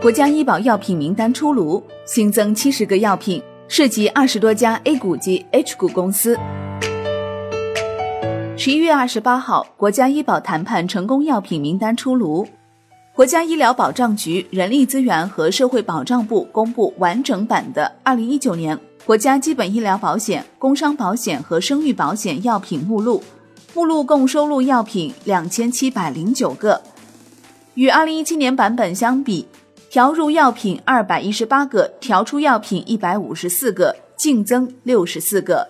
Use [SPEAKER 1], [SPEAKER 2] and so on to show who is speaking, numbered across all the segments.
[SPEAKER 1] 国家医保药品名单出炉，新增七十个药品，涉及二十多家 A 股及 H 股公司。十一月二十八号，国家医保谈判成功药品名单出炉。国家医疗保障局、人力资源和社会保障部公布完整版的二零一九年国家基本医疗保险、工伤保险和生育保险药品目录，目录共收录药品两千七百零九个，与二零一七年版本相比。调入药品二百一十八个，调出药品一百五十四个，净增六十四个。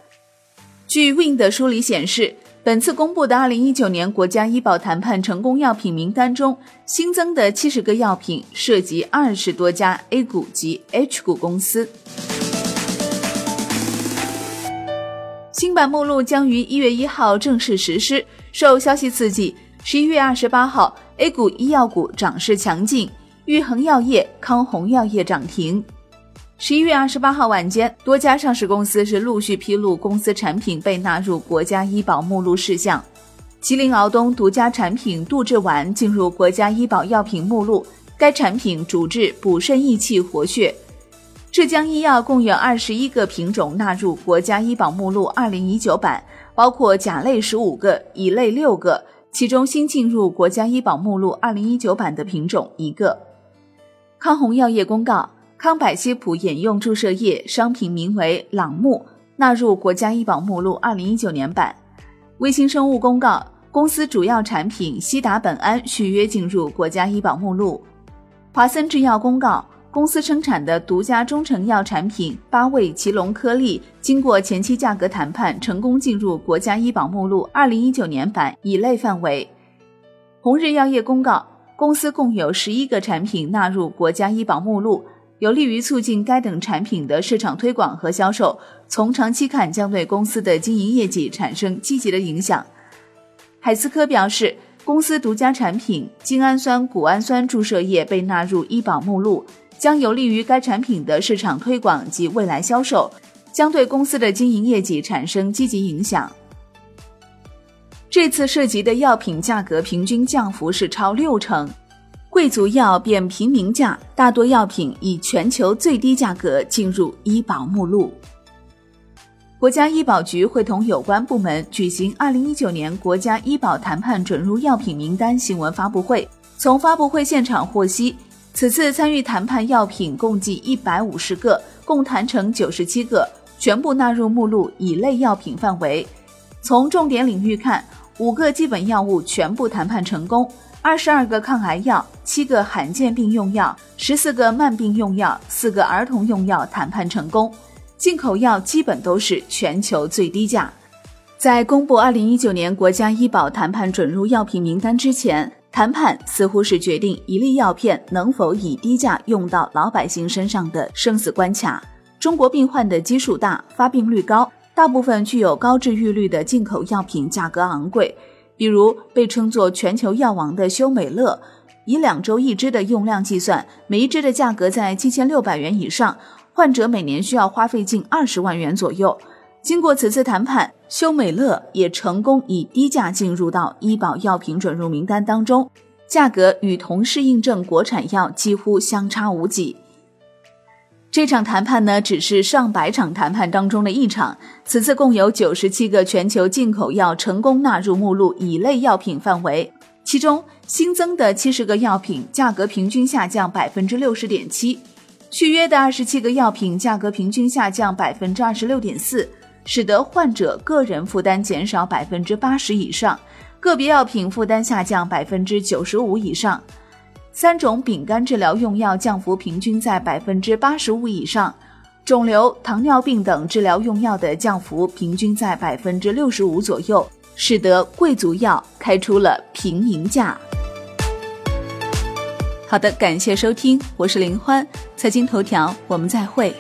[SPEAKER 1] 据 Win 的梳理显示，本次公布的二零一九年国家医保谈判成功药品名单中，新增的七十个药品涉及二十多家 A 股及 H 股公司。新版目录将于一月一号正式实施。受消息刺激，十一月二十八号，A 股医药股涨势强劲。玉衡药业、康弘药业涨停。十一月二十八号晚间，多家上市公司是陆续披露公司产品被纳入国家医保目录事项。吉林敖东独家产品杜志丸进入国家医保药品目录，该产品主治补肾益气活血。浙江医药共有二十一个品种纳入国家医保目录二零一九版，包括甲类十五个，乙类六个，其中新进入国家医保目录二零一九版的品种一个。康弘药业公告，康柏西普眼用注射液商品名为朗木，纳入国家医保目录二零一九年版。微星生物公告，公司主要产品西达本胺续约进入国家医保目录。华森制药公告，公司生产的独家中成药产品八味奇隆颗粒，经过前期价格谈判，成功进入国家医保目录二零一九年版乙类范围。红日药业公告。公司共有十一个产品纳入国家医保目录，有利于促进该等产品的市场推广和销售。从长期看，将对公司的经营业绩产生积极的影响。海思科表示，公司独家产品精氨酸谷氨酸注射液被纳入医保目录，将有利于该产品的市场推广及未来销售，将对公司的经营业绩产生积极影响。这次涉及的药品价格平均降幅是超六成，贵族药变平民价，大多药品以全球最低价格进入医保目录。国家医保局会同有关部门举行二零一九年国家医保谈判准入药品名单新闻发布会。从发布会现场获悉，此次参与谈判药品共计一百五十个，共谈成九十七个，全部纳入目录乙类药品范围。从重点领域看，五个基本药物全部谈判成功，二十二个抗癌药、七个罕见病用药、十四个慢病用药、四个儿童用药谈判成功。进口药基本都是全球最低价。在公布二零一九年国家医保谈判准入药品名单之前，谈判似乎是决定一粒药片能否以低价用到老百姓身上的生死关卡。中国病患的基数大，发病率高。大部分具有高治愈率的进口药品价格昂贵，比如被称作全球药王的修美乐，以两周一支的用量计算，每一支的价格在七千六百元以上，患者每年需要花费近二十万元左右。经过此次谈判，修美乐也成功以低价进入到医保药品准入名单当中，价格与同适应症国产药几乎相差无几。这场谈判呢，只是上百场谈判当中的一场。此次共有九十七个全球进口药成功纳入目录乙类药品范围，其中新增的七十个药品价格平均下降百分之六十点七，续约的二十七个药品价格平均下降百分之二十六点四，使得患者个人负担减少百分之八十以上，个别药品负担下降百分之九十五以上。三种丙肝治疗用药降幅平均在百分之八十五以上，肿瘤、糖尿病等治疗用药的降幅平均在百分之六十五左右，使得贵族药开出了平民价。好的，感谢收听，我是林欢，财经头条，我们再会。